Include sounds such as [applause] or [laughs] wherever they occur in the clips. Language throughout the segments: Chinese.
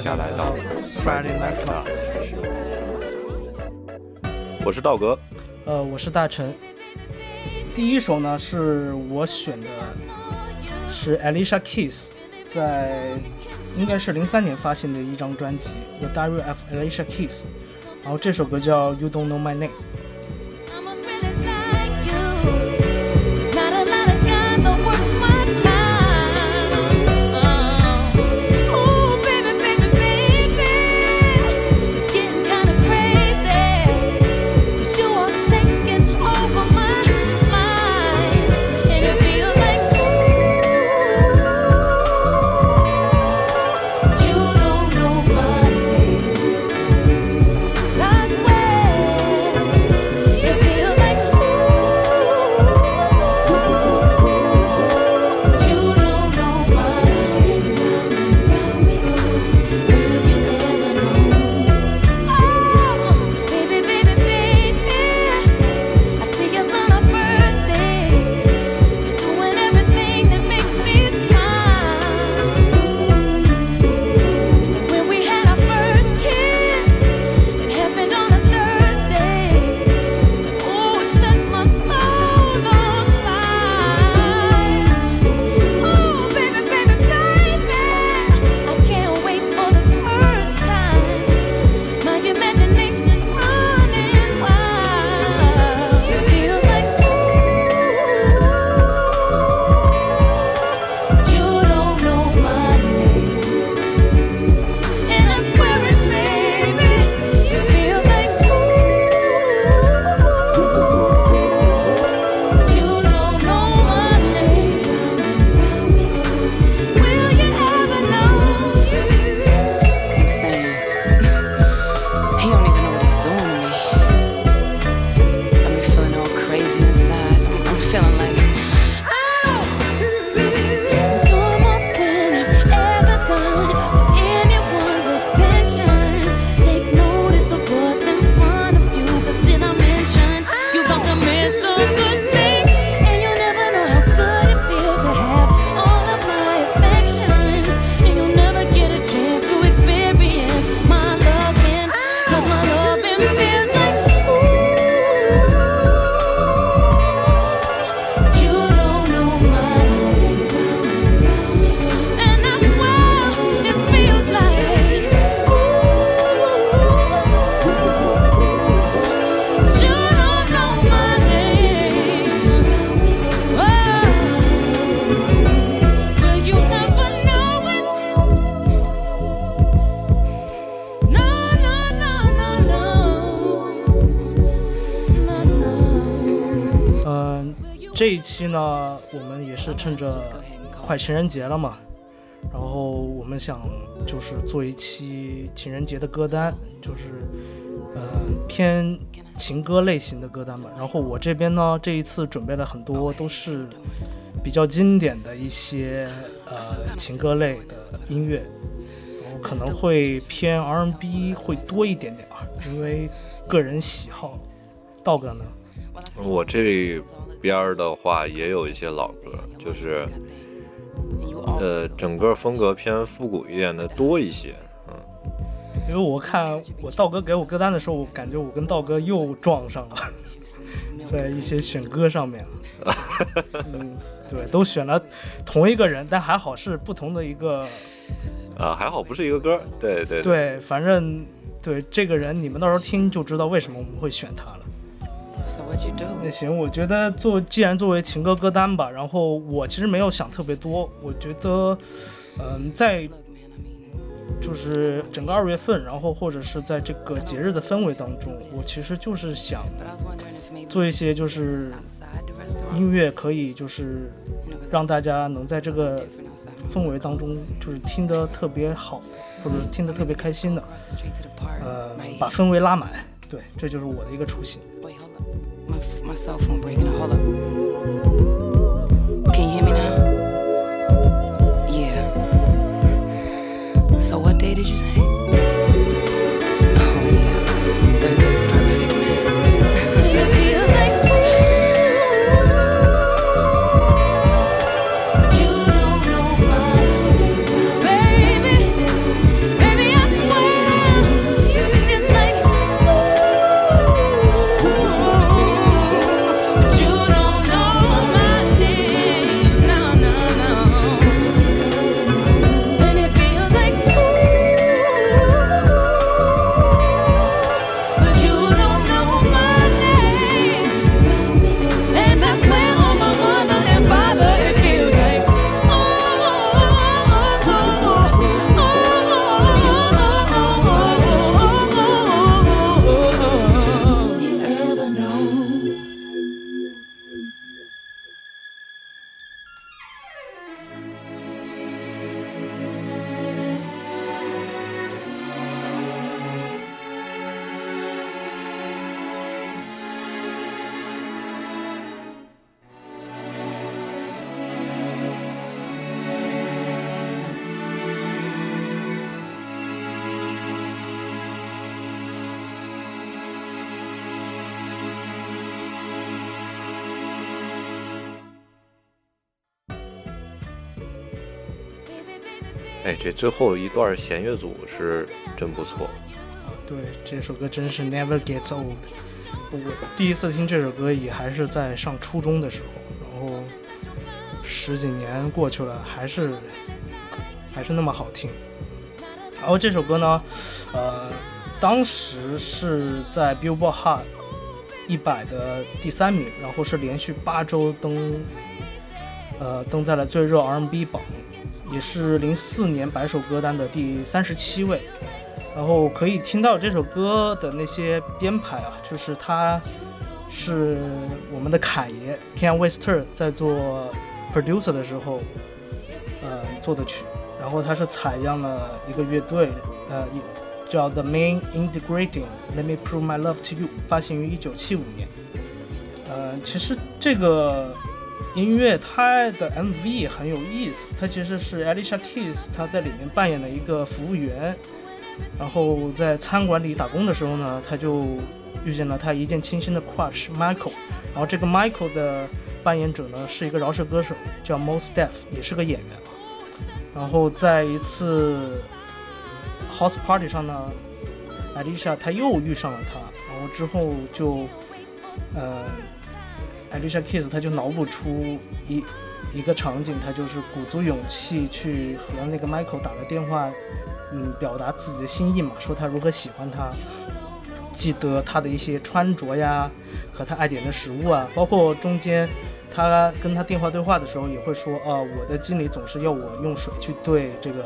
大家来到 Friday Night Club。我是道格，呃，我是大陈。第一首呢是我选的，是 Alicia Keys 在应该是零三年发行的一张专辑《The Diary of Alicia Keys》，然后这首歌叫《You Don't Know My Name》。期呢，我们也是趁着快情人节了嘛，然后我们想就是做一期情人节的歌单，就是呃偏情歌类型的歌单嘛。然后我这边呢，这一次准备了很多都是比较经典的一些呃情歌类的音乐，可能会偏 R&B 会多一点点啊，因为个人喜好。道哥呢？我这。边儿的话也有一些老歌，就是呃，整个风格偏复古一点的多一些，嗯。因为我看我道哥给我歌单的时候，我感觉我跟道哥又撞上了，[laughs] 在一些选歌上面。[laughs] 嗯，对，都选了同一个人，但还好是不同的一个。啊，还好不是一个歌。对对对，反正对这个人，你们到时候听就知道为什么我们会选他了。那行，我觉得做既然作为情歌歌单吧，然后我其实没有想特别多。我觉得，嗯，在就是整个二月份，然后或者是在这个节日的氛围当中，我其实就是想做一些就是音乐，可以就是让大家能在这个氛围当中就是听得特别好，或者是听得特别开心的，呃，把氛围拉满。对，这就是我的一个初心。My cell phone breaking. Hold up. Can you hear me now? Yeah. So what day did you say? 这最后一段弦乐组是真不错。啊，对，这首歌真是 Never Gets Old。我第一次听这首歌也还是在上初中的时候，然后十几年过去了，还是还是那么好听。然后这首歌呢，呃，当时是在 Billboard Hot 一百的第三名，然后是连续八周登，呃，登在了最热 R&B 榜。也是零四年百首歌单的第三十七位，然后可以听到这首歌的那些编排啊，就是他是我们的凯爷 Ken Wester 在做 producer 的时候，呃做的曲，然后他是采样了一个乐队，呃叫 The Main Ingredient，Let Me Prove My Love to You，发行于一九七五年，呃，其实这个。音乐它的 MV 很有意思，它其实是 Alicia Keys 她在里面扮演了一个服务员，然后在餐馆里打工的时候呢，她就遇见了她一见倾心的 crush Michael，然后这个 Michael 的扮演者呢是一个饶舌歌手叫 Mos Def，也是个演员然后在一次 House Party 上呢，Alicia 她又遇上了他，然后之后就呃。Alicia Keys，他就脑补出一一个场景，他就是鼓足勇气去和那个 Michael 打了电话，嗯，表达自己的心意嘛，说他如何喜欢他，记得他的一些穿着呀，和他爱点的食物啊，包括中间他跟他电话对话的时候也会说，啊，我的经理总是要我用水去兑这个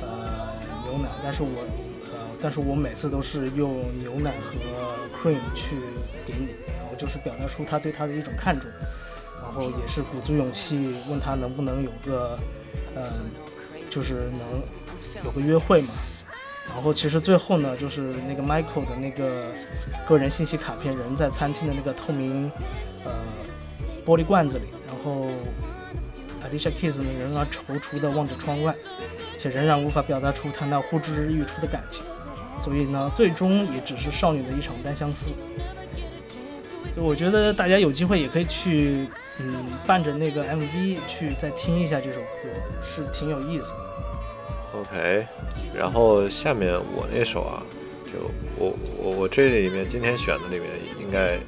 呃牛奶，但是我呃，但是我每次都是用牛奶和 cream 去给你。就是表达出他对他的一种看重，然后也是鼓足勇气问他能不能有个，呃，就是能有个约会嘛。然后其实最后呢，就是那个 Michael 的那个个人信息卡片仍在餐厅的那个透明呃玻璃罐子里。然后 Alicia Keys 呢仍然踌躇地望着窗外，且仍然无法表达出他那呼之欲出的感情。所以呢，最终也只是少女的一场单相思。我觉得大家有机会也可以去，嗯，伴着那个 MV 去再听一下这首歌，是挺有意思的。OK，然后下面我那首啊，就我我我这里面今天选的里面应该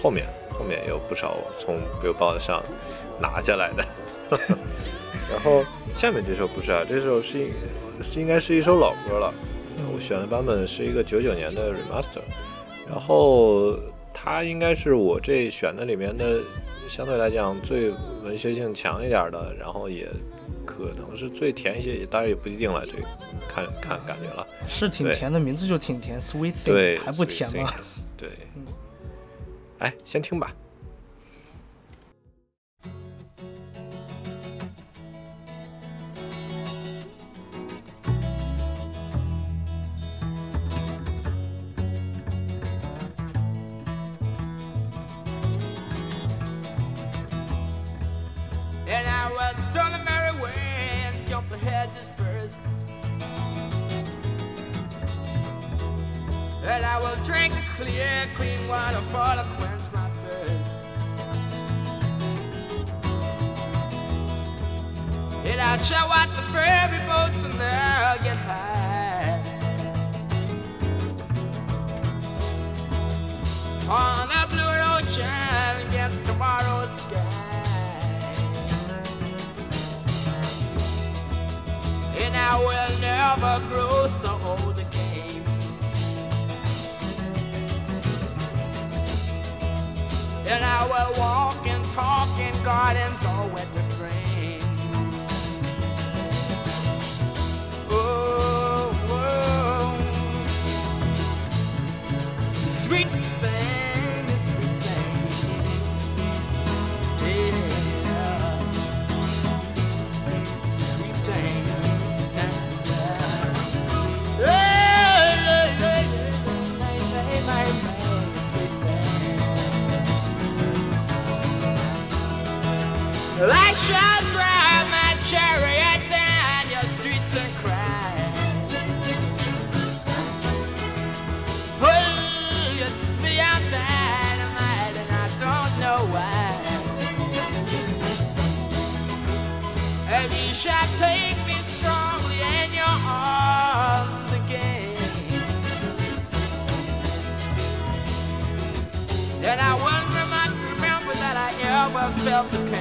后面后面有不少从 Billboard 上拿下来的。[laughs] 然后下面这首不是啊，这首是是应该是一首老歌了。我选的版本是一个九九年的 Remaster，然后。它应该是我这选的里面的，相对来讲最文学性强一点的，然后也可能是最甜一些，当然也不一定了，这看看感觉了。是挺甜的，名字就挺甜，Sweet Thing 还不甜吗？对，哎，先听吧。Clear, clean water for to quench my thirst. And I'll show out the ferry boats and they'll get high. On a blue ocean against tomorrow's sky. And I will never grow so old again. And I will walk and talk in gardens all with rain. Oh. shall drive my chariot down your streets and cry. Oh, it's beyond dynamite, and I don't know why. And you shall take me strongly in your arms again. And I wonder, will remember that I ever felt the pain.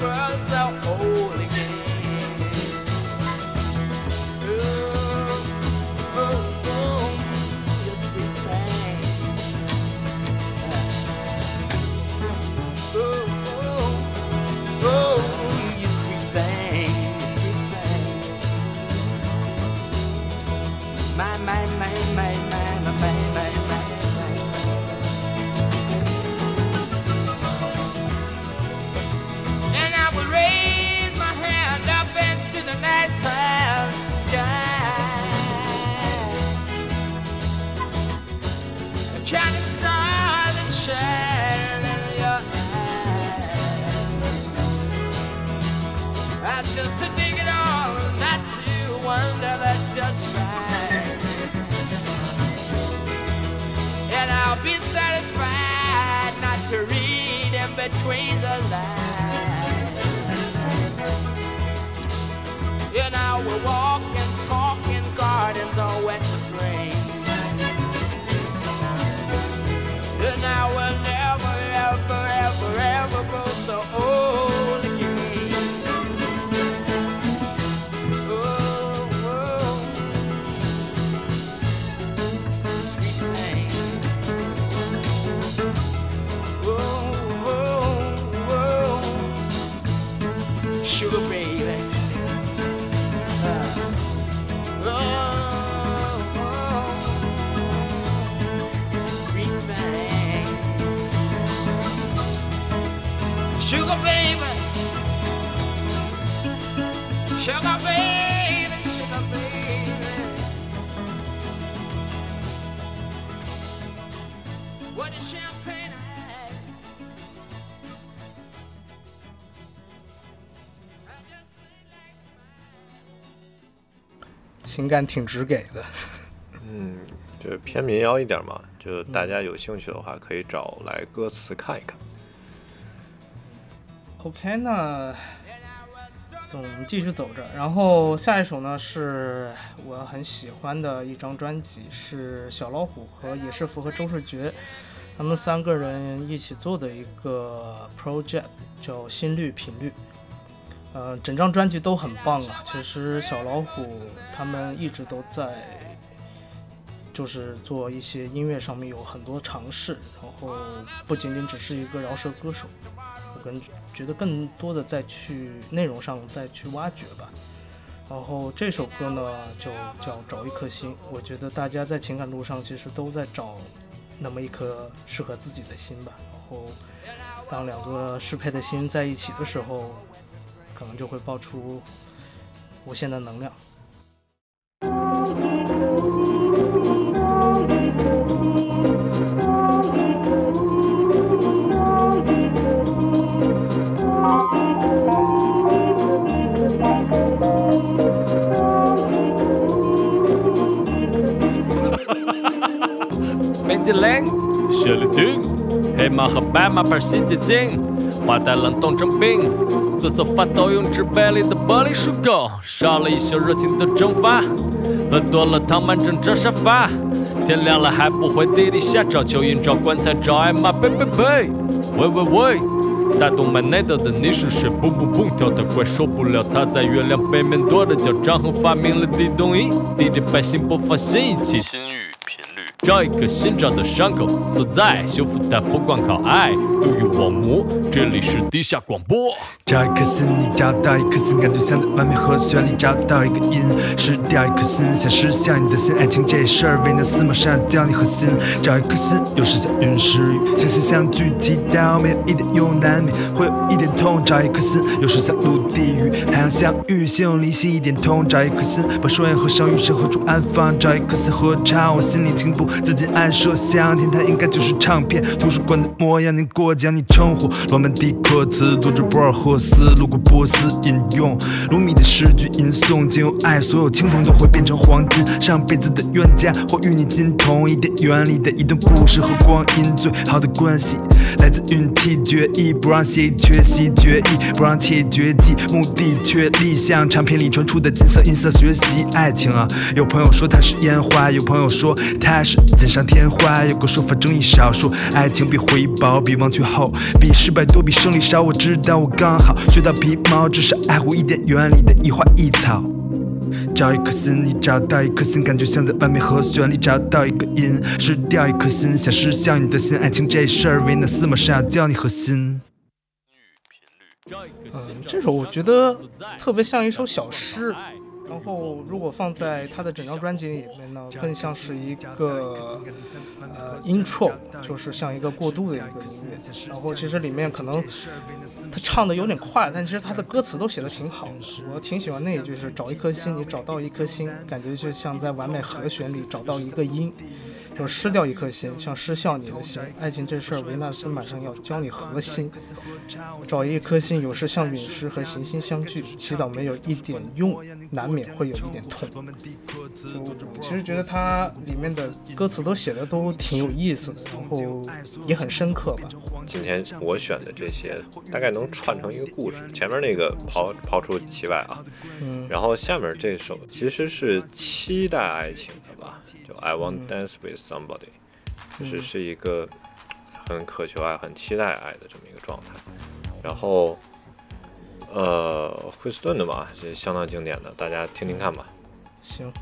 world's between the lines. And I will walk Sugar baby, sugar baby. What is champagne I had? I just like smile. 情感挺直给的。嗯，就是偏民谣一点嘛，就大家有兴趣的话，可以找来歌词看一看。OK，那我们继续走着。然后下一首呢是我很喜欢的一张专辑，是小老虎和野是福和周世觉他们三个人一起做的一个 project，叫《心率频率》。呃，整张专辑都很棒啊。其实小老虎他们一直都在，就是做一些音乐上面有很多尝试，然后不仅仅只是一个饶舌歌手。跟觉得更多的再去内容上再去挖掘吧。然后这首歌呢就叫找一颗心，我觉得大家在情感路上其实都在找那么一颗适合自己的心吧。然后当两个适配的心在一起的时候，可能就会爆出无限的能量。冰激凌、雪梨丁、黑马和白马牌洗洁精，花带冷冻成冰，瑟瑟发抖用纸杯里的玻璃漱口，少了一宿热情的蒸发，喝多了躺满整张沙发，天亮了还不回地底下找蚯蚓找棺材找艾玛，呸呸呸，喂喂喂。大动脉内斗的你是谁？蹦蹦蹦跳得快受不了，他在月亮背面跺着脚。张衡发明了地动仪，，DJ 百姓播放新一期。找一个心找的伤口所在，修复它不光靠爱。杜宇网膜，这里是地下广播。找一颗心，你找到一颗心，感觉像在完美和弦里找到一个音。失掉一颗心，想失效你的心。爱情这事儿，为难司马上教你核心。找一颗心，有时像云时雨，星星相聚，祈祷没有一点用难免会有一点痛。找一颗心，有时像陆地与海洋相遇，心有灵犀一点通。找一颗心，把双眼合上，与神何处安放。找一颗心合唱，我心里停不，自己暗设想，天台应该就是唱片，图书馆的模样，您过奖你称呼。罗曼蒂克词，读着博尔赫斯，路过波斯，引用鲁米的诗句吟诵，仅有爱，所有青铜都会变成黄金。上辈子的冤家，或与你金同一点原理的一段故事和光阴，最好的关系来自运气决议，不让协议缺席决议，不让惬意绝迹，目的确立，像唱片里传出的金色音色学习爱情啊。有朋友说它是烟花，有朋友说它是锦上添花，有个说法争议少，说爱情比回报，比忘却后，比失败多，比胜利少。我知道我刚好学到皮毛，至少爱护一点园里的一花一草。找一颗心，你找到一颗心，感觉像在完美和弦里找到一个音，失掉一颗心，想失效你的心，爱情这事儿，维纳斯马上要教你核心。嗯，这首我觉得特别像一首小诗。然后，如果放在他的整张专辑里面呢，更像是一个呃 intro，就是像一个过渡的一个音乐。然后其实里面可能他唱的有点快，但其实他的歌词都写的挺好的。我挺喜欢那一句是“找一颗心，你找到一颗心”，感觉就像在完美和弦里找到一个音。就失掉一颗心，像失效你的心。爱情这事儿，维纳斯马上要教你核心。找一颗心，有时像陨石和行星相聚，祈祷没有一点用，难免会有一点痛。就其实觉得它里面的歌词都写的都挺有意思的，然后也很深刻吧。今天我选的这些，大概能串成一个故事。前面那个抛抛出其外啊，嗯，然后下面这首其实是期待爱情。i want dance with somebody 就是是一个很渴求爱很期待爱的这么一个状态。然后呃惠斯顿的吧还是相当经典的大家听听看吧。行。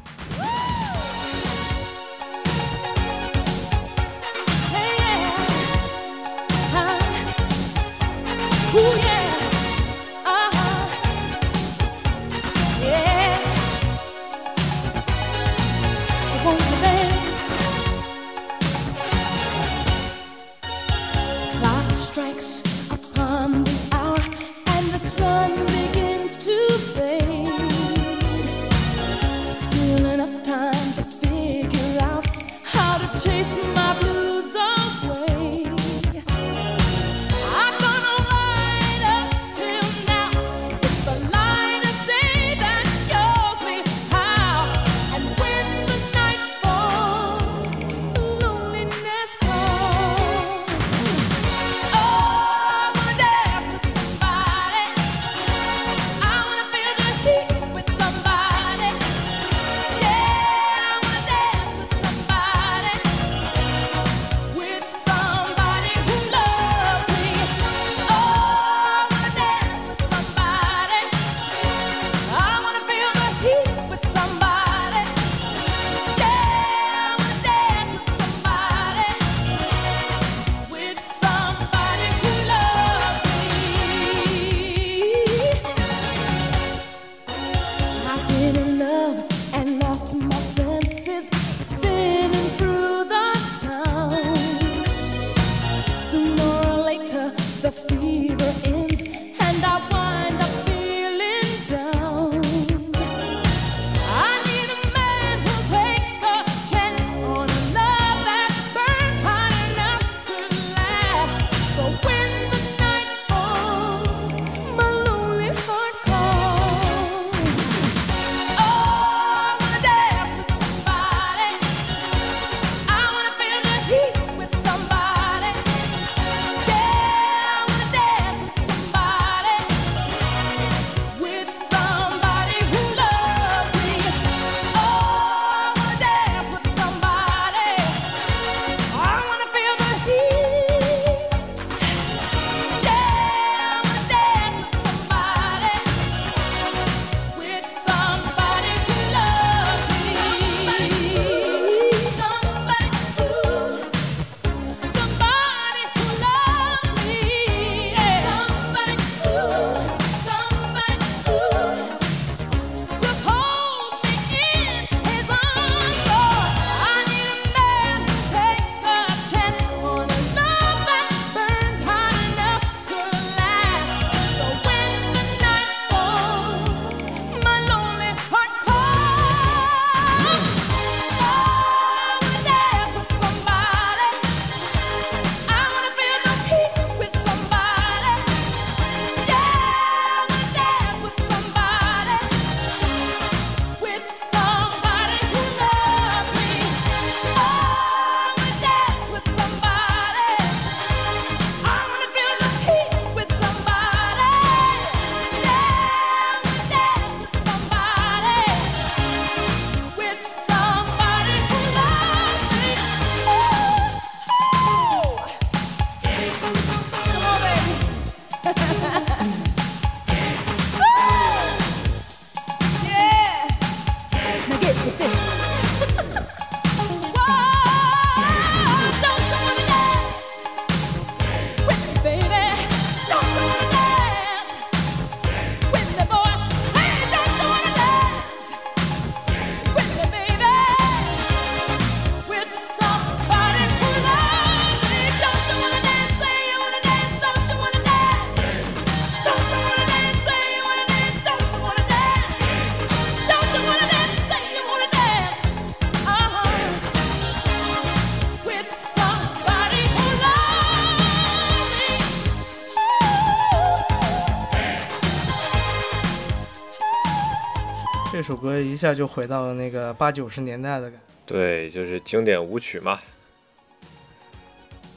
首歌一下就回到了那个八九十年代的感觉。对，就是经典舞曲嘛，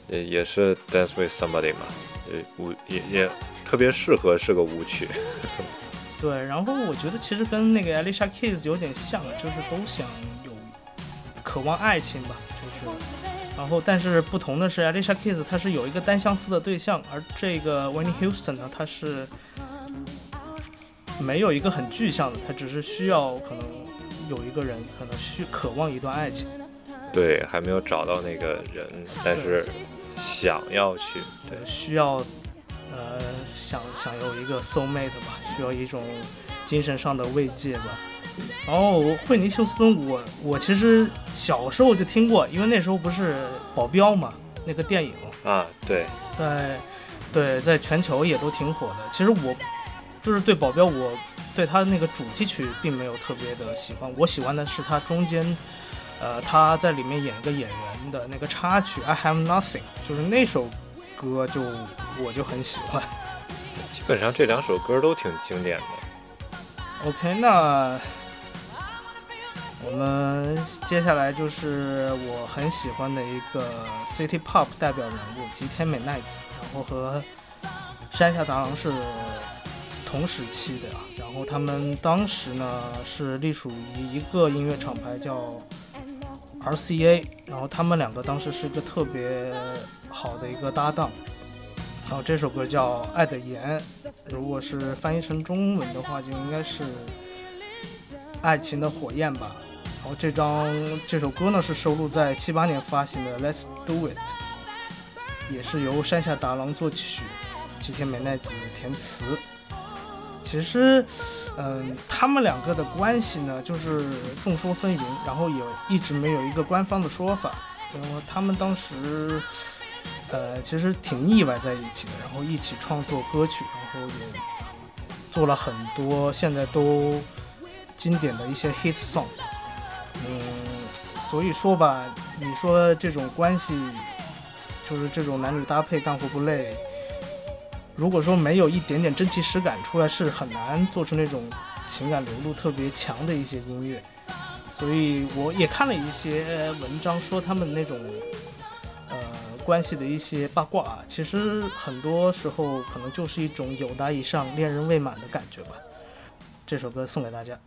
也也是 Dance with Somebody 嘛，呃舞也也特别适合是个舞曲。[laughs] 对，然后我觉得其实跟那个 Alicia Keys 有点像，就是都想有渴望爱情吧，就是，然后但是不同的是 Alicia Keys 它是有一个单相思的对象，而这个 Whitney Houston 呢，她是没有一个很具象的，他只是需要可能有一个人可能需渴望一段爱情。对，还没有找到那个人，但是想要去，对，需要。呃，想想有一个 soul mate 吧，需要一种精神上的慰藉吧。然后惠尼休斯顿，我我其实小时候就听过，因为那时候不是保镖嘛，那个电影啊，对，在对在全球也都挺火的。其实我就是对保镖，我对他的那个主题曲并没有特别的喜欢，我喜欢的是他中间，呃，他在里面演一个演员的那个插曲 I Have Nothing，就是那首。歌就我就很喜欢，基本上这两首歌都挺经典的。OK，那我们接下来就是我很喜欢的一个 City Pop 代表人物吉田美奈子，然后和山下达郎是同时期的呀，然后他们当时呢是隶属于一个音乐厂牌叫。RCA，然后他们两个当时是一个特别好的一个搭档，然后这首歌叫《爱的盐》，如果是翻译成中文的话，就应该是爱情的火焰吧。然后这张这首歌呢是收录在七八年发行的《Let's Do It》，也是由山下达郎作曲，吉田美奈子填词。其实，嗯，他们两个的关系呢，就是众说纷纭，然后也一直没有一个官方的说法。然后他们当时，呃，其实挺腻歪在一起的，然后一起创作歌曲，然后也做了很多现在都经典的一些 hit song。嗯，所以说吧，你说这种关系，就是这种男女搭配干活不累。如果说没有一点点真情实感出来，是很难做出那种情感流露特别强的一些音乐。所以我也看了一些文章，说他们那种呃关系的一些八卦啊，其实很多时候可能就是一种友达以上恋人未满的感觉吧。这首歌送给大家。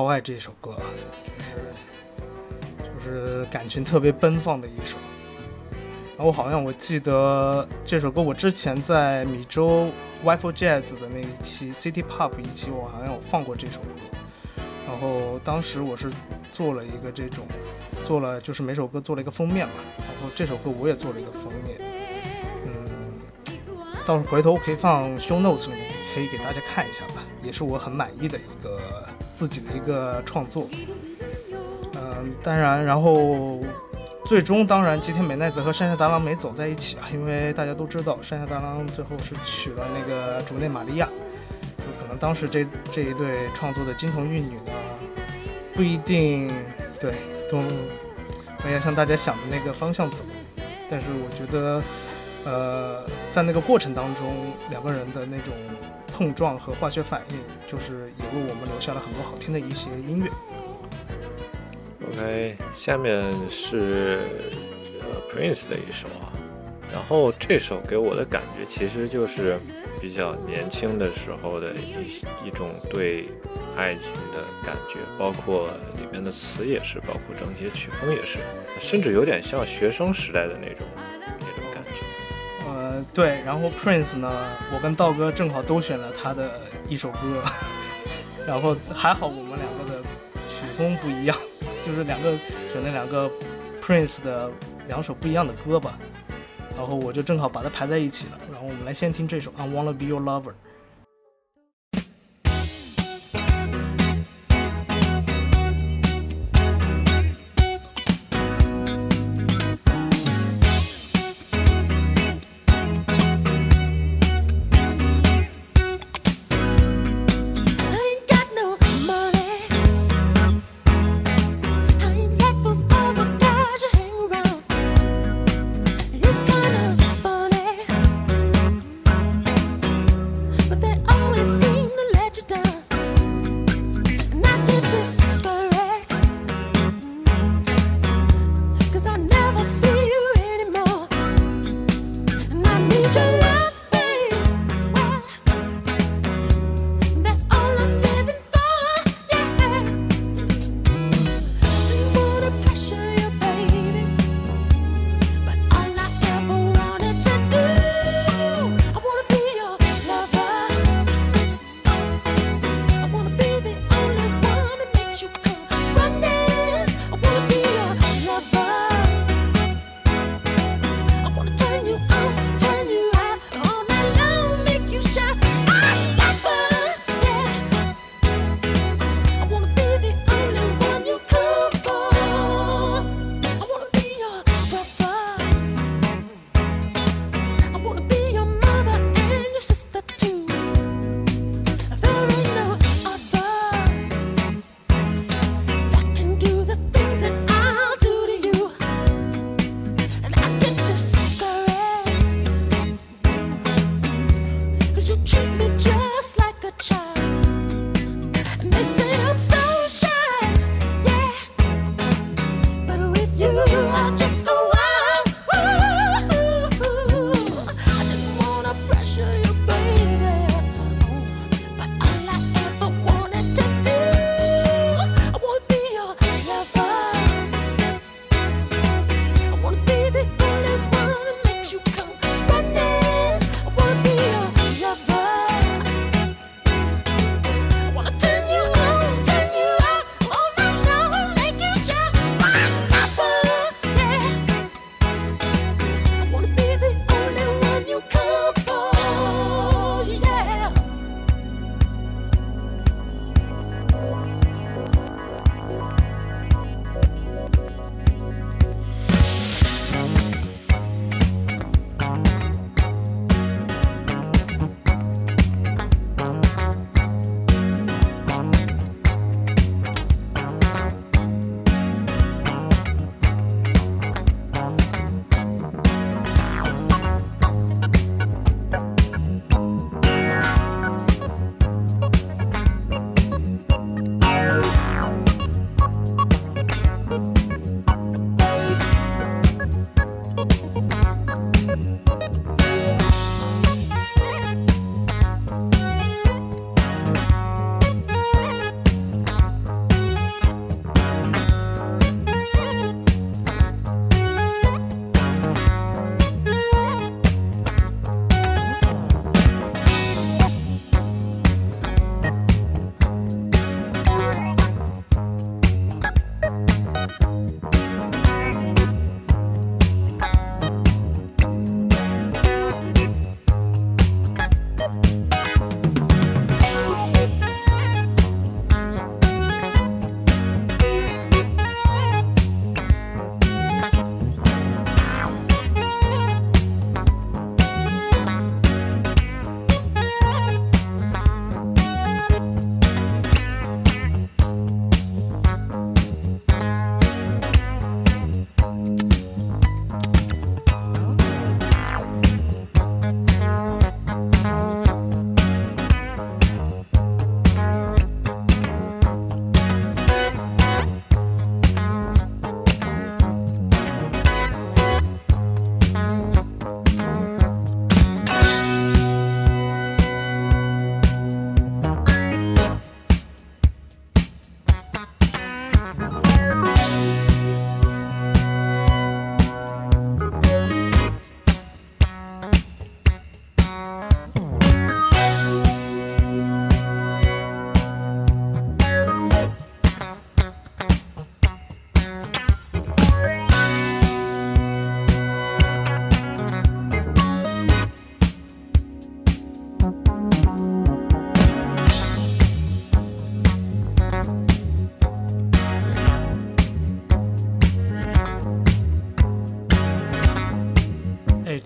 超爱这首歌，就是就是感情特别奔放的一首。然后好像我记得这首歌，我之前在米州 w i f e Jazz 的那一期 City Pop 一期，我好像有放过这首歌。然后当时我是做了一个这种，做了就是每首歌做了一个封面嘛。然后这首歌我也做了一个封面，嗯，到时候回头可以放 Show Notes 里面，可以给大家看一下吧。也是我很满意的自己的一个创作。嗯，当然，然后。最终，当然，吉田美奈子和山下达郎没走在一起啊，因为大家都知道，山下达郎最后是娶了那个竹内玛利亚，就可能当时这这一对创作的金童玉女呢，不一定对都没有像大家想的那个方向走，但是我觉得，呃，在那个过程当中，两个人的那种碰撞和化学反应，就是也为我们留下了很多好听的一些音乐。OK，下面是呃 Prince 的一首啊，然后这首给我的感觉其实就是比较年轻的时候的一一种对爱情的感觉，包括里面的词也是，包括整体的曲风也是，甚至有点像学生时代的那种对，然后 Prince 呢，我跟道哥正好都选了他的一首歌，[laughs] 然后还好我们两个的曲风不一样。就是两个选了两个 Prince 的两首不一样的歌吧，然后我就正好把它排在一起了。然后我们来先听这首《I Wanna Be Your Lover》。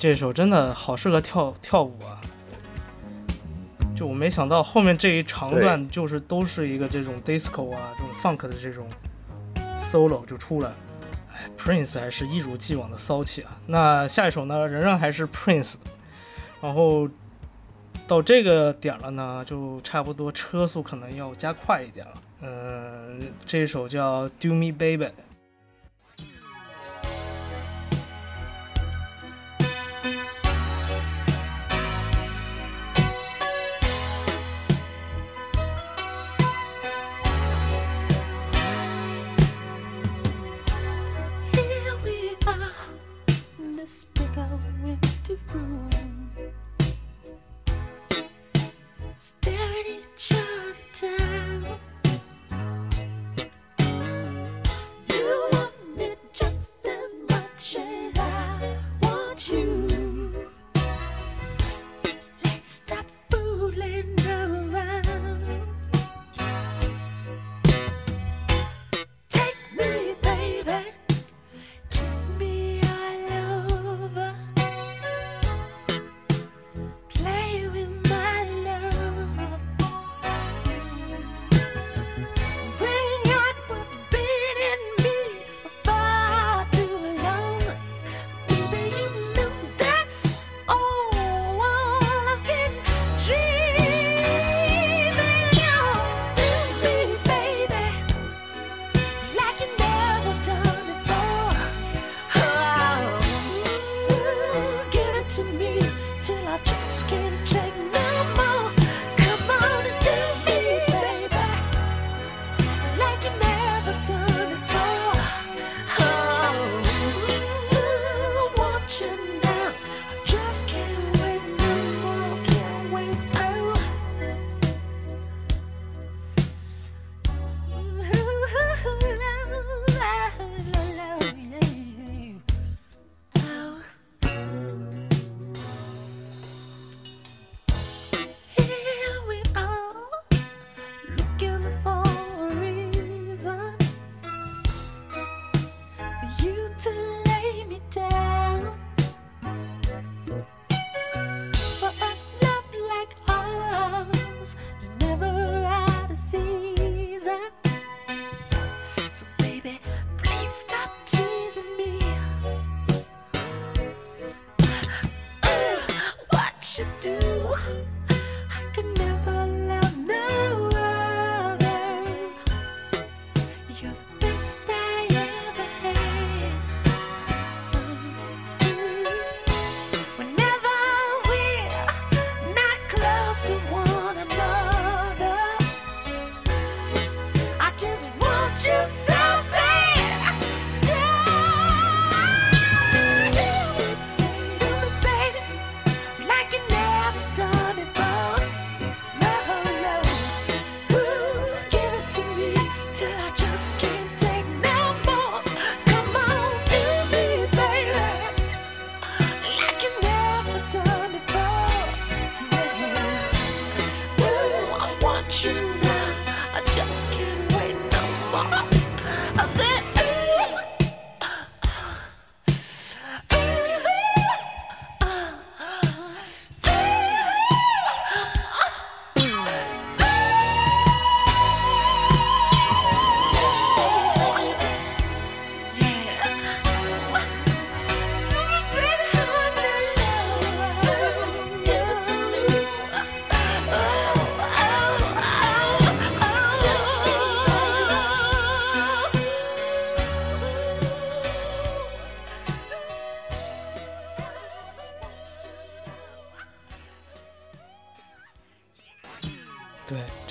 这首真的好适合跳跳舞啊！就我没想到后面这一长段就是都是一个这种 disco 啊，这种 funk 的这种 solo 就出来了。哎，Prince 还是一如既往的骚气啊！那下一首呢，仍然还是 Prince 的，然后到这个点了呢，就差不多车速可能要加快一点了。嗯，这首叫 Do Me Baby。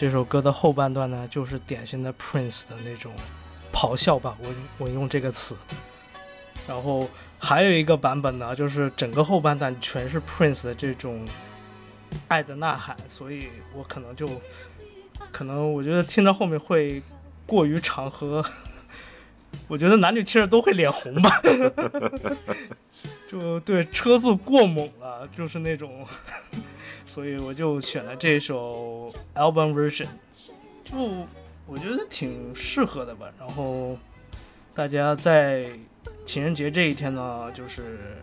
这首歌的后半段呢，就是典型的 Prince 的那种咆哮吧，我我用这个词。然后还有一个版本呢，就是整个后半段全是 Prince 的这种爱的呐喊，所以我可能就可能我觉得听到后面会过于长和，我觉得男女听着都会脸红吧。[laughs] 就对车速过猛了，就是那种。所以我就选了这首 album version，就我觉得挺适合的吧。然后大家在情人节这一天呢，就是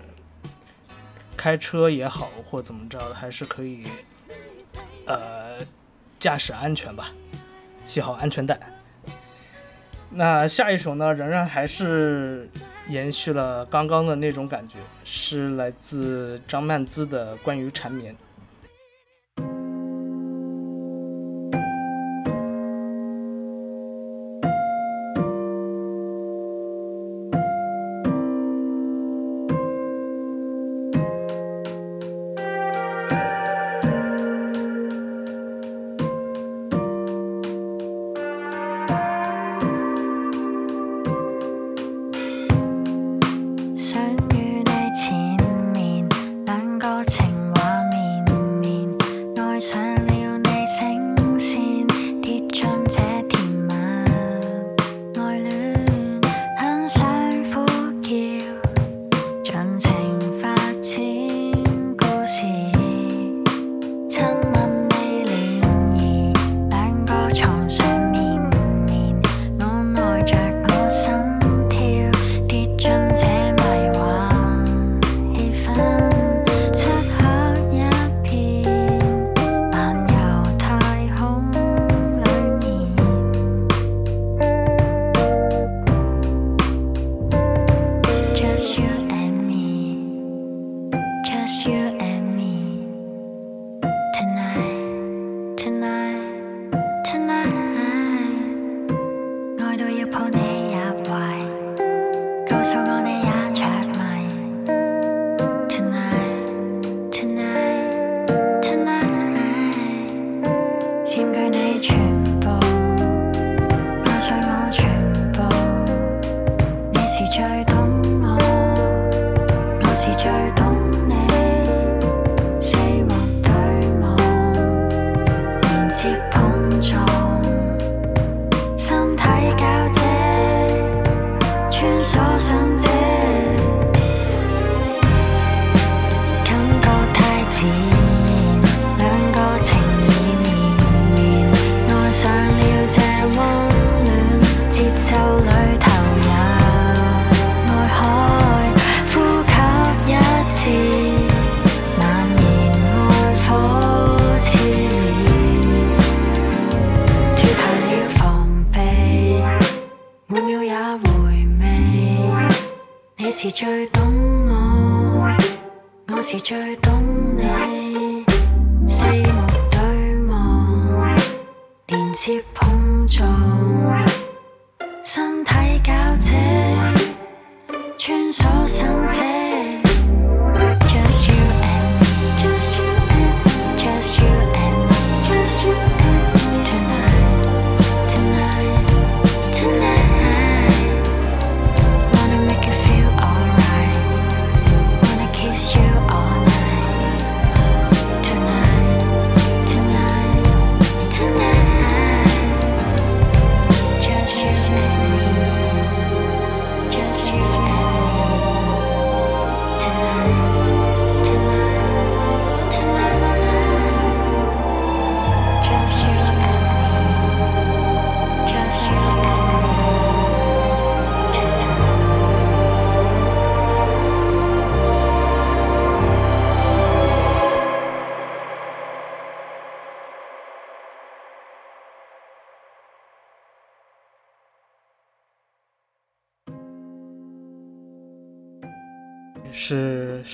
开车也好或怎么着的，还是可以呃驾驶安全吧，系好安全带。那下一首呢，仍然还是延续了刚刚的那种感觉，是来自张曼姿的《关于缠绵》。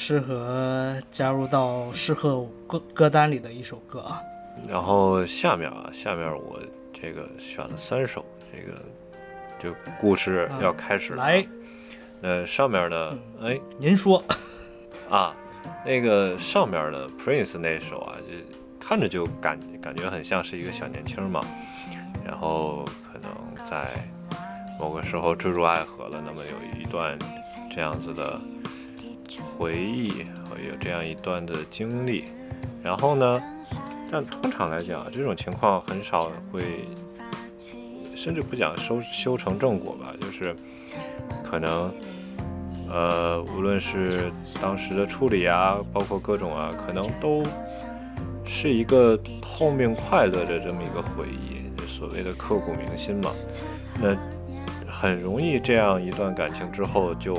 适合加入到适合歌歌单里的一首歌啊。然后下面啊，下面我这个选了三首，这个就故事要开始了来。呃，上面呢，哎，您说 [laughs] 啊，那个上面的 Prince 那首啊，就看着就感感觉很像是一个小年轻嘛，然后可能在某个时候坠入爱河了，那么有一段这样子的。回忆会有这样一段的经历，然后呢？但通常来讲，这种情况很少会，甚至不讲修修成正果吧，就是可能，呃，无论是当时的处理啊，包括各种啊，可能都是一个痛并快乐的这么一个回忆，所谓的刻骨铭心嘛。那很容易这样一段感情之后就。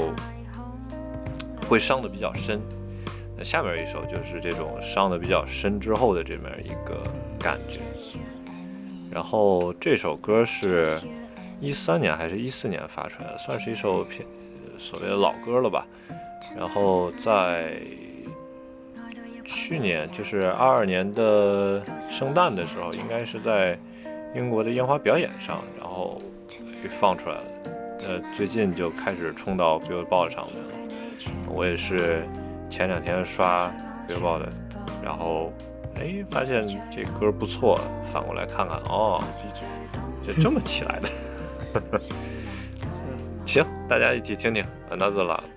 会伤的比较深，那下面一首就是这种伤的比较深之后的这么一个感觉。然后这首歌是一三年还是一四年发出来的，算是一首偏所谓的老歌了吧。然后在去年，就是二二年的圣诞的时候，应该是在英国的烟花表演上，然后给放出来了。呃，最近就开始冲到 Billboard 上面了。我也是前两天刷 Billboard，然后哎发现这歌不错，反过来看看，哦，就这么起来的。[laughs] 行，大家一起听听 Another Love。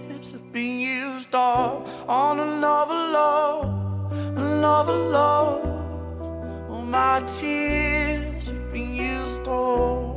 have been used all on another love, another love. All my tears have been used all.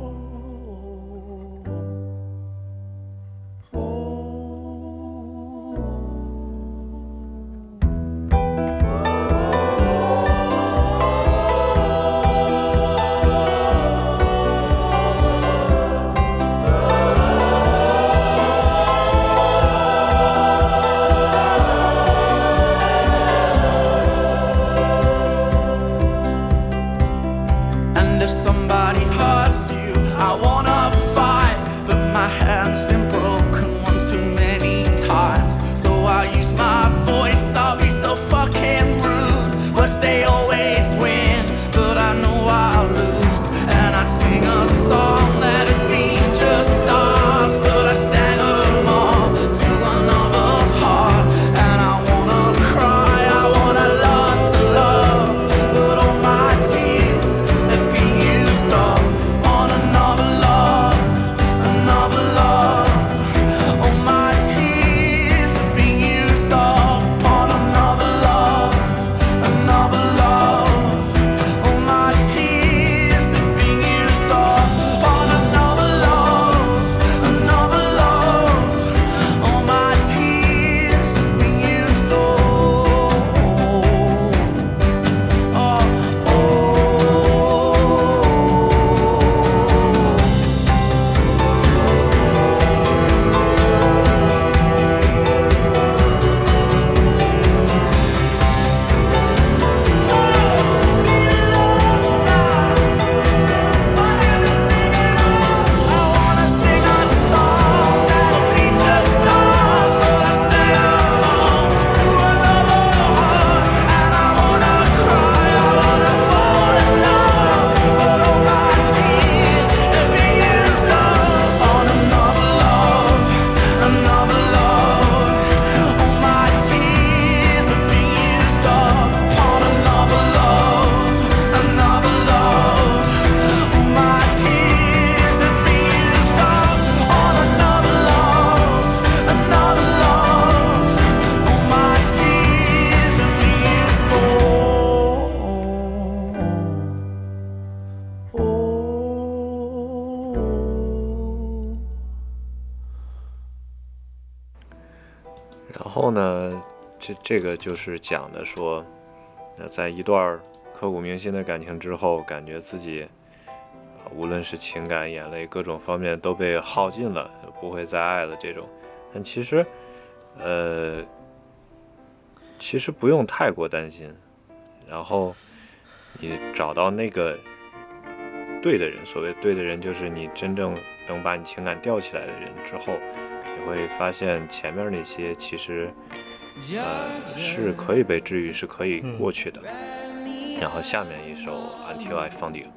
这个就是讲的说，那在一段刻骨铭心的感情之后，感觉自己，无论是情感、眼泪各种方面都被耗尽了，不会再爱了。这种，但其实呃，其实不用太过担心。然后你找到那个对的人，所谓对的人，就是你真正能把你情感吊起来的人之后，你会发现前面那些其实呃是可以被治愈，是可以过去的。然后下面一首《Until I Found You》。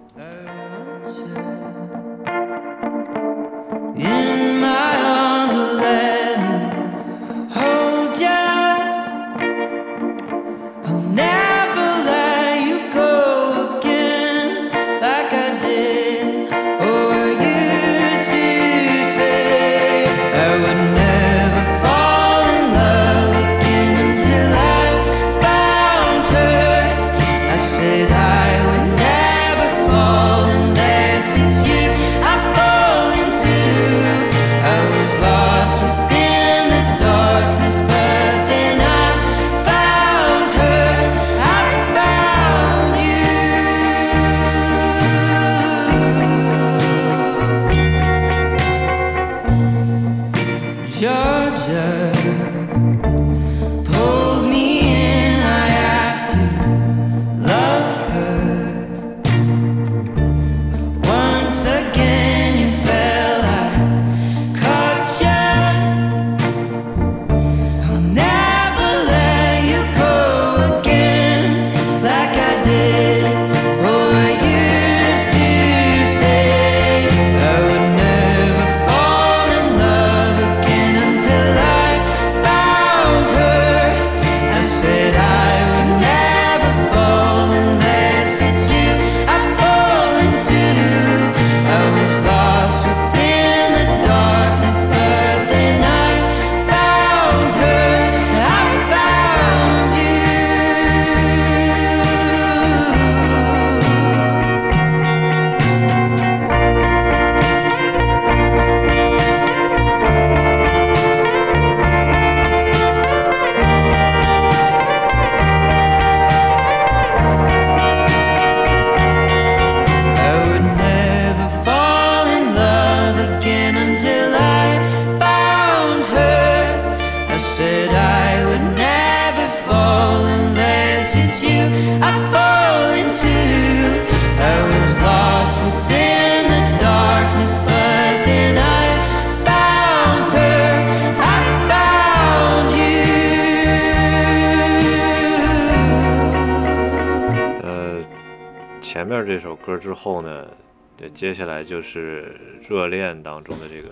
接下来就是热恋当中的这个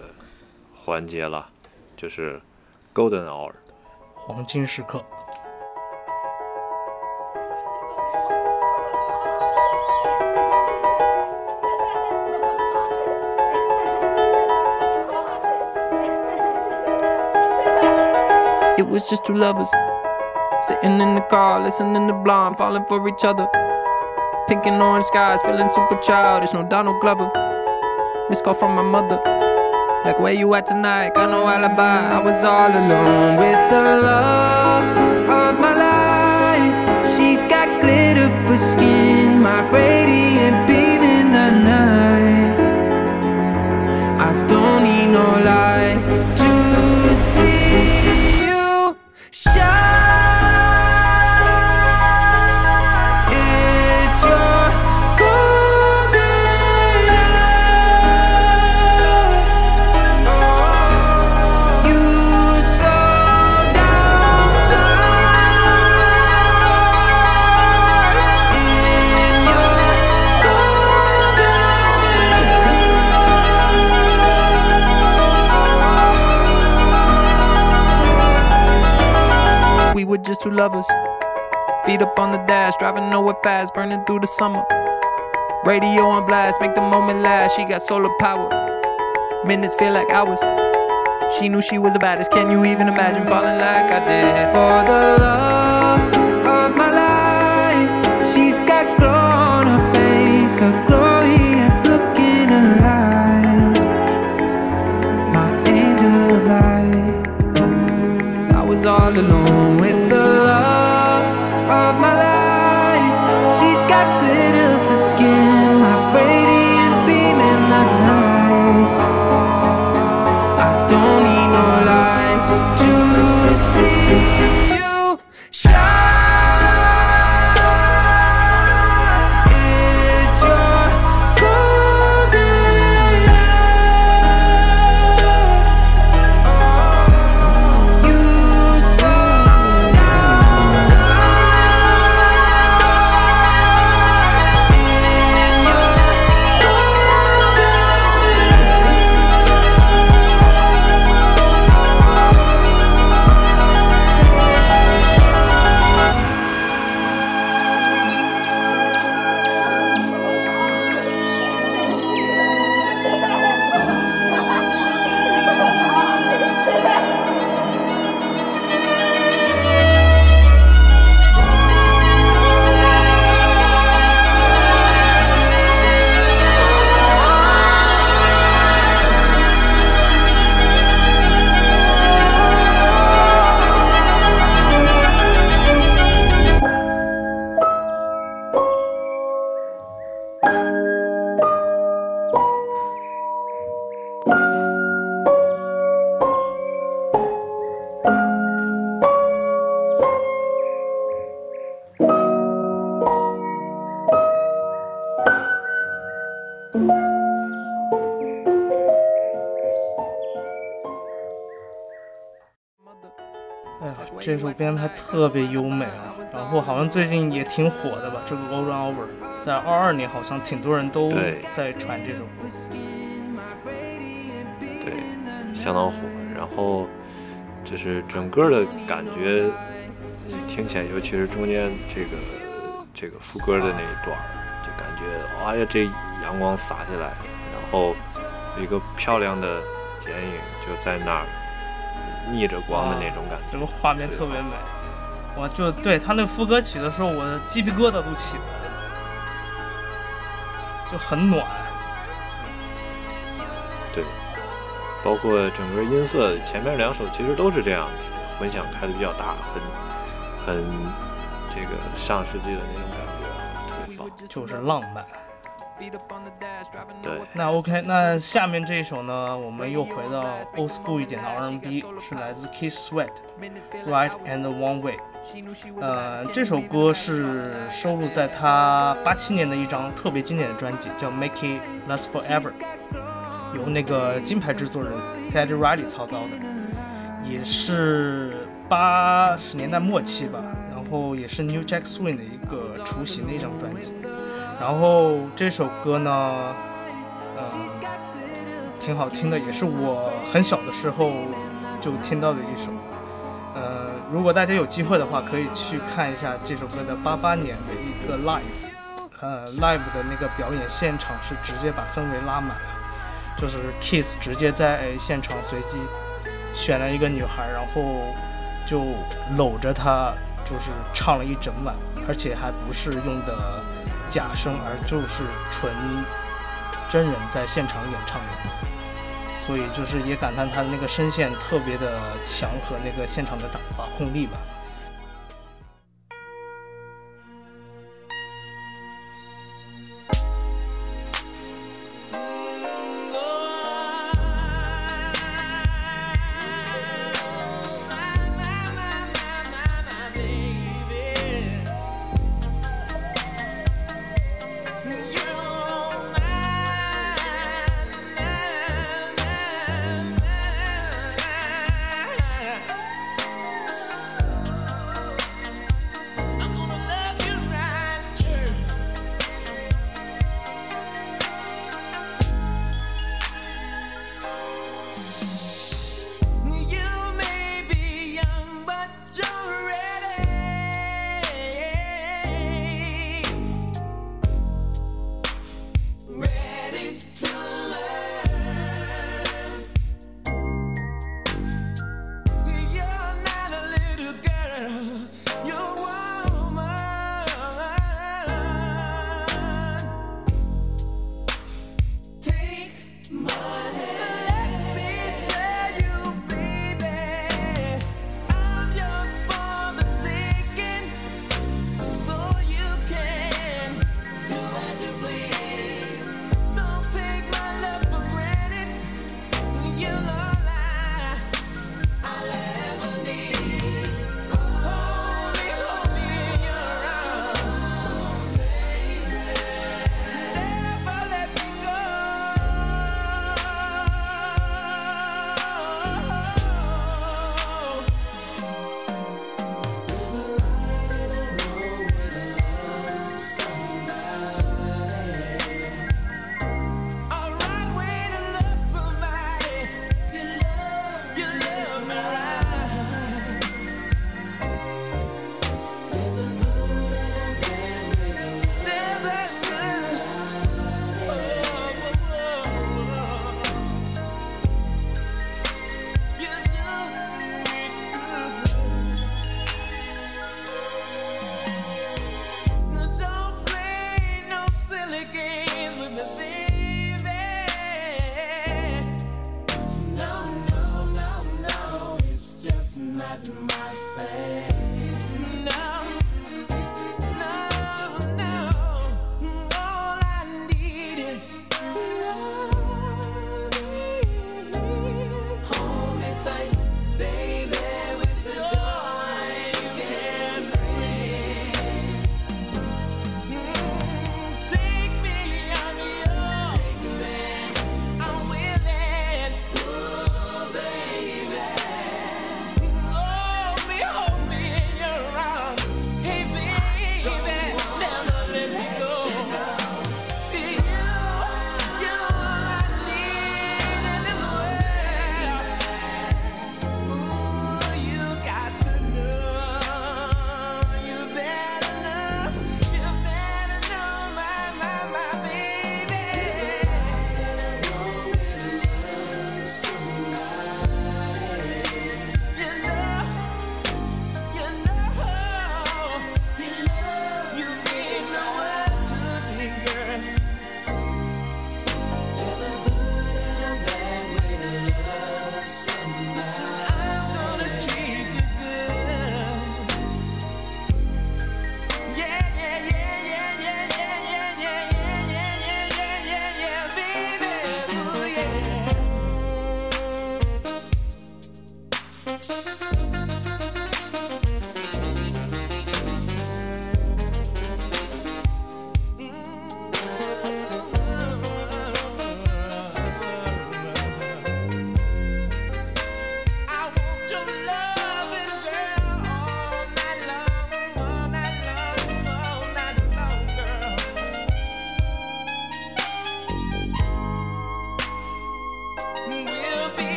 环节了，就是 Golden Hour，黄金时刻。It was just two lovers sitting in the car, listening to Blonde, falling for each other. Pink and orange skies, feeling super childish. No Donald Glover. Miss call from my mother. Like, where you at tonight? Got no alibi. I was all alone with the love of my life. She's just two lovers. Feet up on the dash, driving nowhere fast, burning through the summer. Radio on blast, make the moment last. She got solar power. Minutes feel like hours. She knew she was the baddest. Can you even imagine falling like I did? For the love of my life, she's got glow on her face, a glorious all alone with the love of my 这首编排特别优美啊，然后好像最近也挺火的吧？这个《Over and Over》在二二年好像挺多人都在传这首歌，对，相当火。然后就是整个的感觉听起来，尤其是中间这个这个副歌的那一段，就感觉哎呀，这阳光洒下来，然后一个漂亮的剪影就在那儿。逆着光的那种感觉，这个画面特别美。我就对他那副歌起的时候，我的鸡皮疙瘩都起来了，就很暖。对，包括整个音色，前面两首其实都是这样，混响开的比较大，很很这个上世纪的那种感觉，特别棒，就是浪漫。对，那 OK，那下面这一首呢，我们又回到 old school 一点的 R&B，是来自 Keith Sweat，Right and One Way。呃，这首歌是收录在他八七年的一张特别经典的专辑，叫 Make It Last Forever，由那个金牌制作人 Teddy Riley 操刀的，也是八十年代末期吧，然后也是 New Jack Swing 的一个雏形的一张专辑。然后这首歌呢，嗯，挺好听的，也是我很小的时候就听到的一首。呃，如果大家有机会的话，可以去看一下这首歌的八八年的一个 live，呃，live 的那个表演现场是直接把氛围拉满了，就是 Kiss 直接在现场随机选了一个女孩，然后就搂着她，就是唱了一整晚，而且还不是用的。假声，而就是纯真人在现场演唱的，所以就是也感叹他的那个声线特别的强和那个现场的打把控力吧。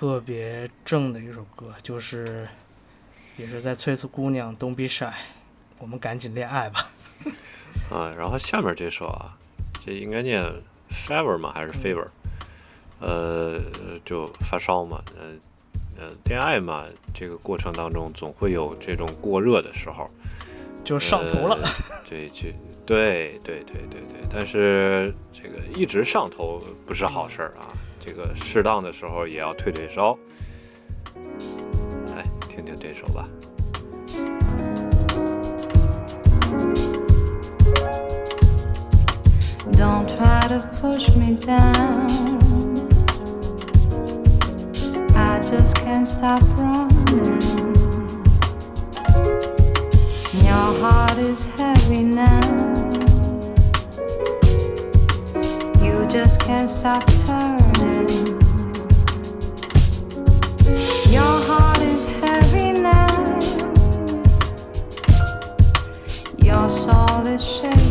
特别正的一首歌，就是也是在催促姑娘 “Don't be shy”，我们赶紧恋爱吧。[laughs] 啊，然后下面这首啊，这应该念 “fever” 吗？还是 “fever”？呃，就发烧嘛，嗯嗯，恋爱嘛，这个过程当中总会有这种过热的时候，就上头了。对，就对对对对对，但是这个一直上头不是好事儿啊。这个适当的时候也要退退烧。来听听这首吧。Don't try to push me down. I just can't stop running. Your heart is heavy now. You just can't stop turning. Your heart is heavy now. Your soul is shaking.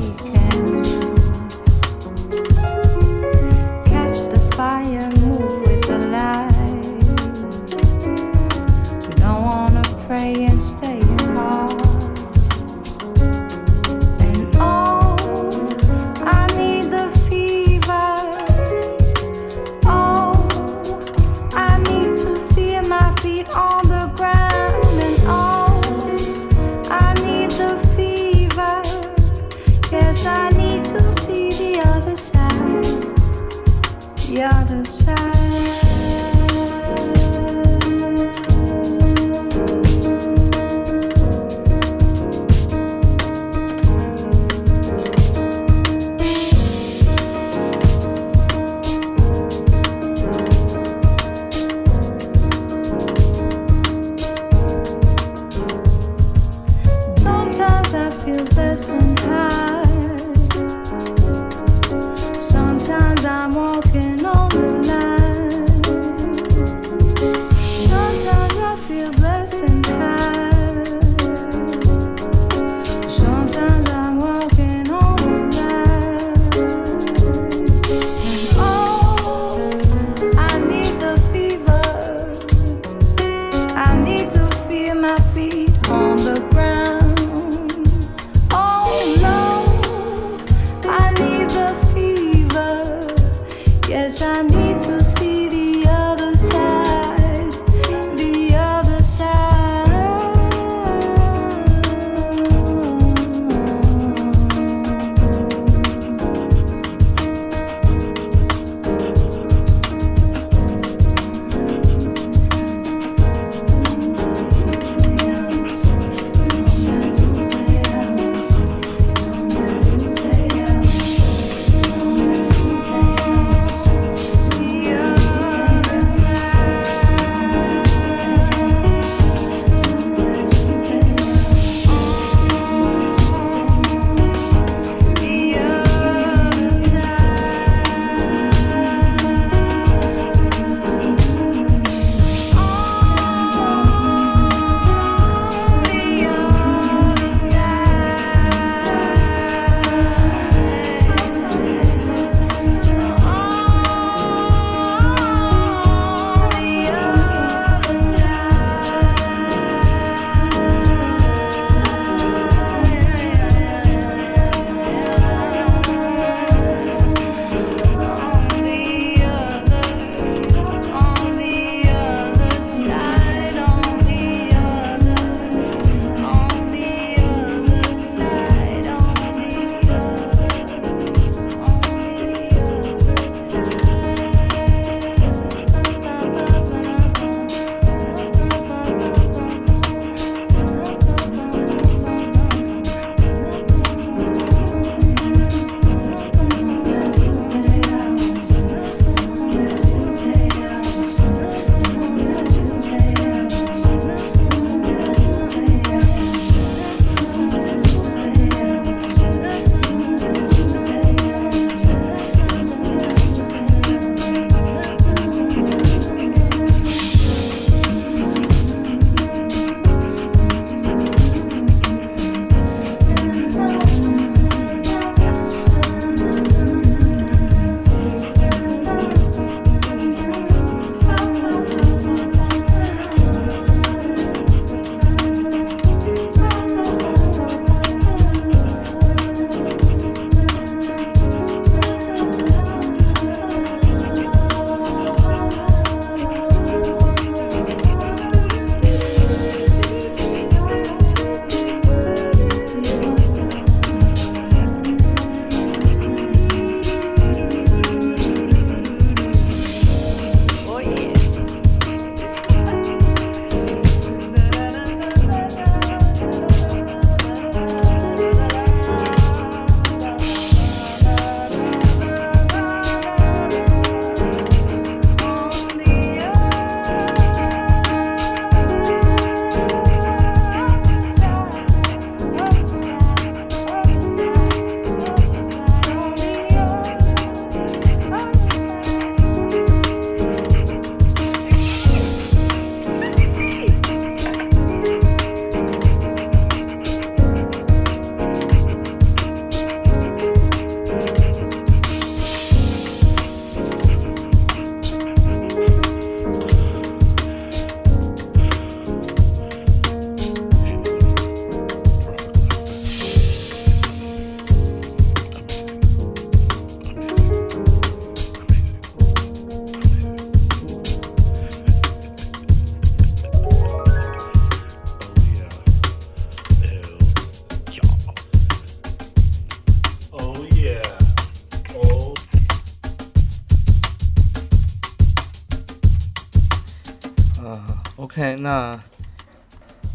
那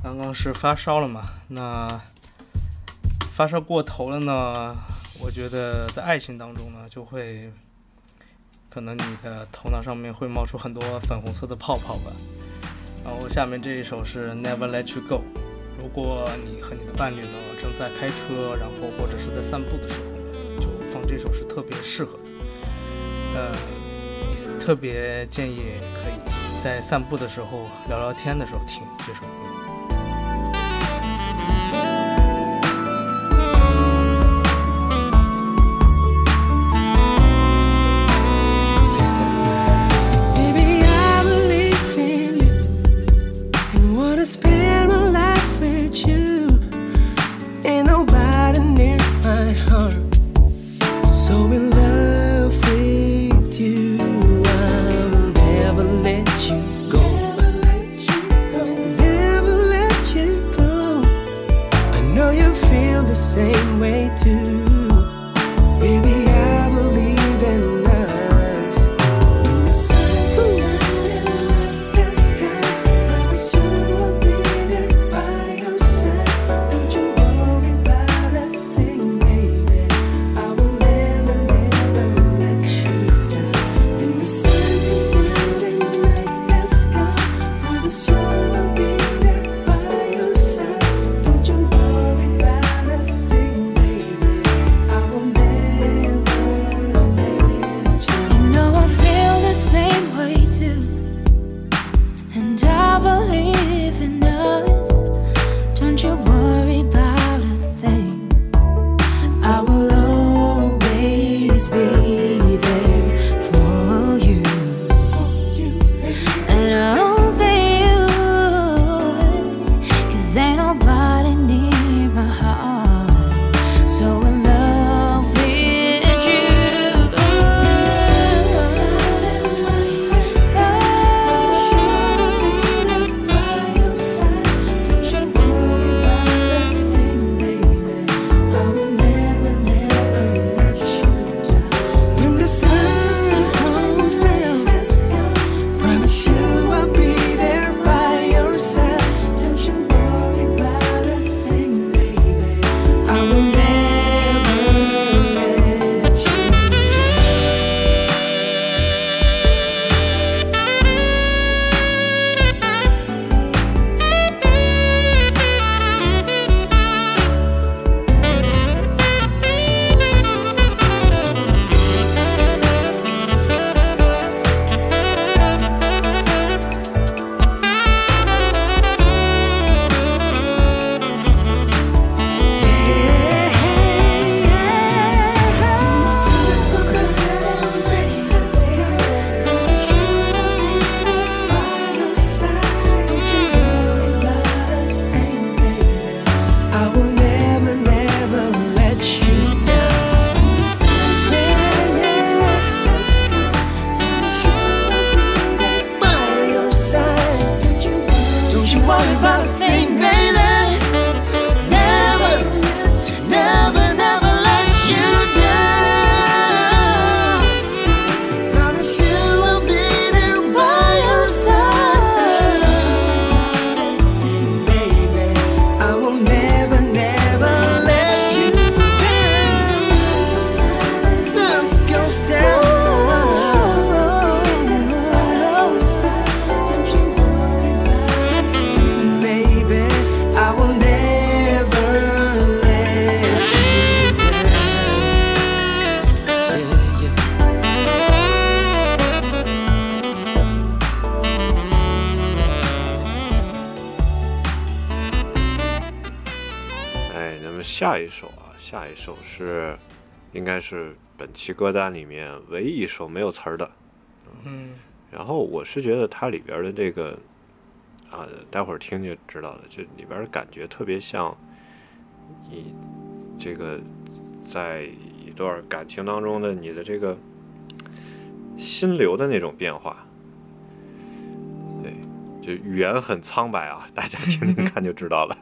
刚刚是发烧了嘛？那发烧过头了呢？我觉得在爱情当中呢，就会可能你的头脑上面会冒出很多粉红色的泡泡吧。然后下面这一首是 Never Let You Go。如果你和你的伴侣呢正在开车，然后或者是在散步的时候，就放这首是特别适合的。呃，也特别建议可以在散步的时候聊聊天的时候听这首歌。应该是本期歌单里面唯一一首没有词儿的，嗯，然后我是觉得它里边的这个啊，待会儿听就知道了，就里边的感觉特别像你这个在一段感情当中的你的这个心流的那种变化，对，就语言很苍白啊，大家听听看就知道了，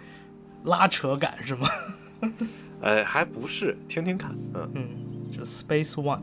[laughs] 拉扯感是吗？呃，还不是，听听看，嗯嗯，就 Space One。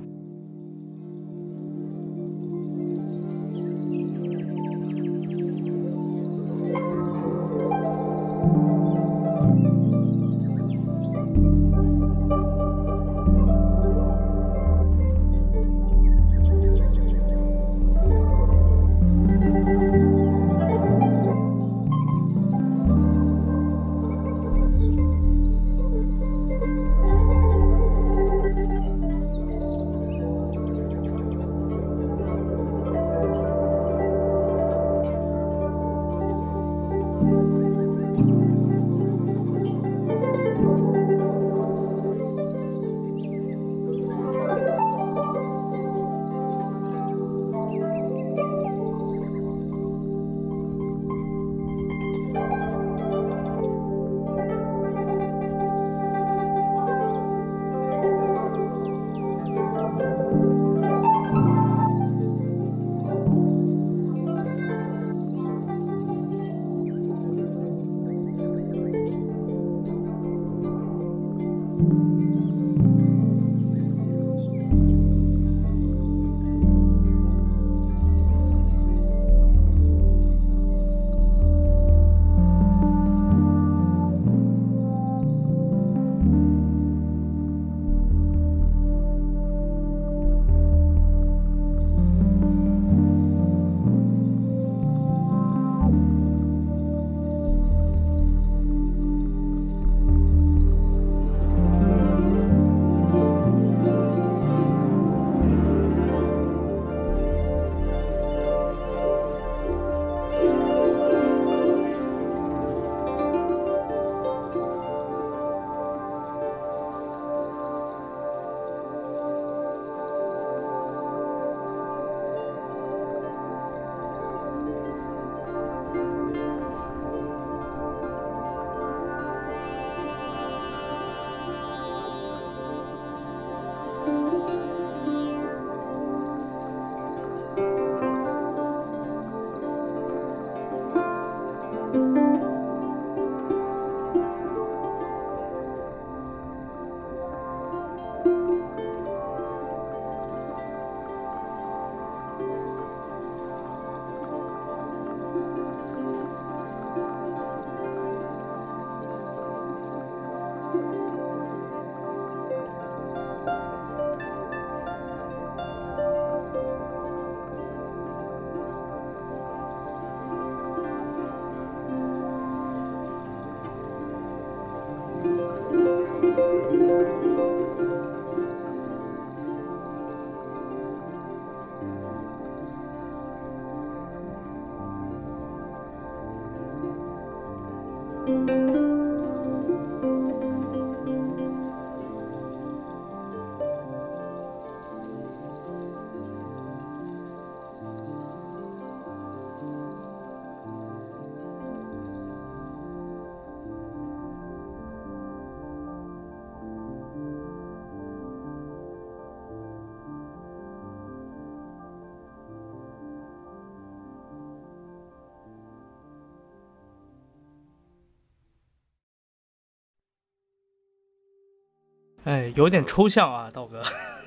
哎，有点抽象啊，道哥。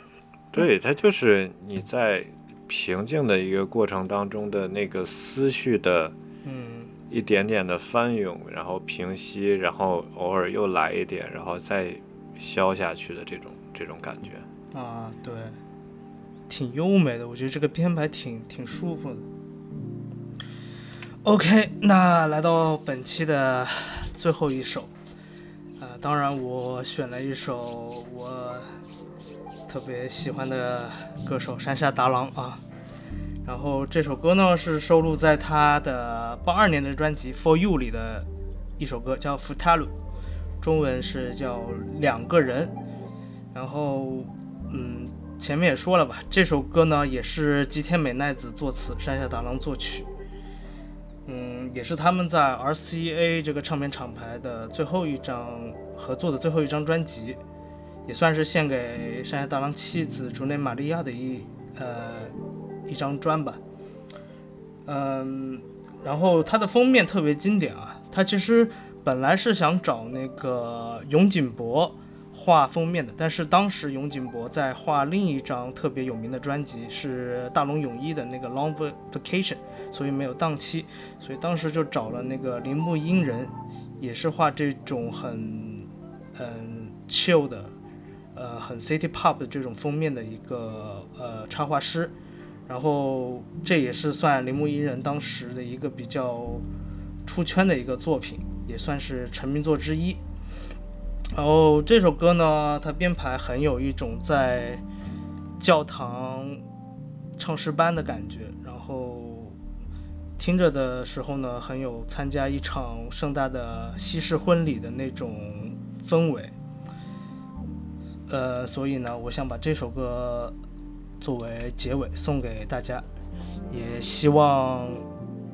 [laughs] 对，它就是你在平静的一个过程当中的那个思绪的，嗯，一点点的翻涌，然后平息，然后偶尔又来一点，然后再消下去的这种这种感觉。啊，对，挺优美的，我觉得这个编排挺挺舒服的。OK，那来到本期的最后一首，当然我选了一首我。特别喜欢的歌手山下达郎啊，然后这首歌呢是收录在他的八二年的专辑《For You》里的一首歌，叫《Futaru》，中文是叫两个人。然后，嗯，前面也说了吧，这首歌呢也是吉田美奈子作词，山下达郎作曲。嗯，也是他们在 RCA 这个唱片厂牌的最后一张合作的最后一张专辑。也算是献给山下大郎妻子竹内玛利亚的一呃一张专吧，嗯，然后它的封面特别经典啊，它其实本来是想找那个永井博画封面的，但是当时永井博在画另一张特别有名的专辑是大龙泳衣的那个 Long Vacation，所以没有档期，所以当时就找了那个铃木英人，也是画这种很嗯 chill 的。呃，很 city pop 的这种封面的一个呃插画师，然后这也是算铃木英人当时的一个比较出圈的一个作品，也算是成名作之一。然后这首歌呢，它编排很有一种在教堂唱诗班的感觉，然后听着的时候呢，很有参加一场盛大的西式婚礼的那种氛围。呃，所以呢，我想把这首歌作为结尾送给大家，也希望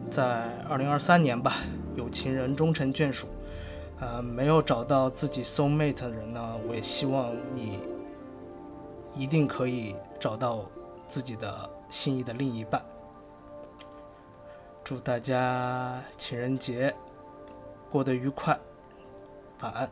在二零二三年吧，有情人终成眷属。呃，没有找到自己 soul mate 的人呢，我也希望你一定可以找到自己的心仪的另一半。祝大家情人节过得愉快，晚安。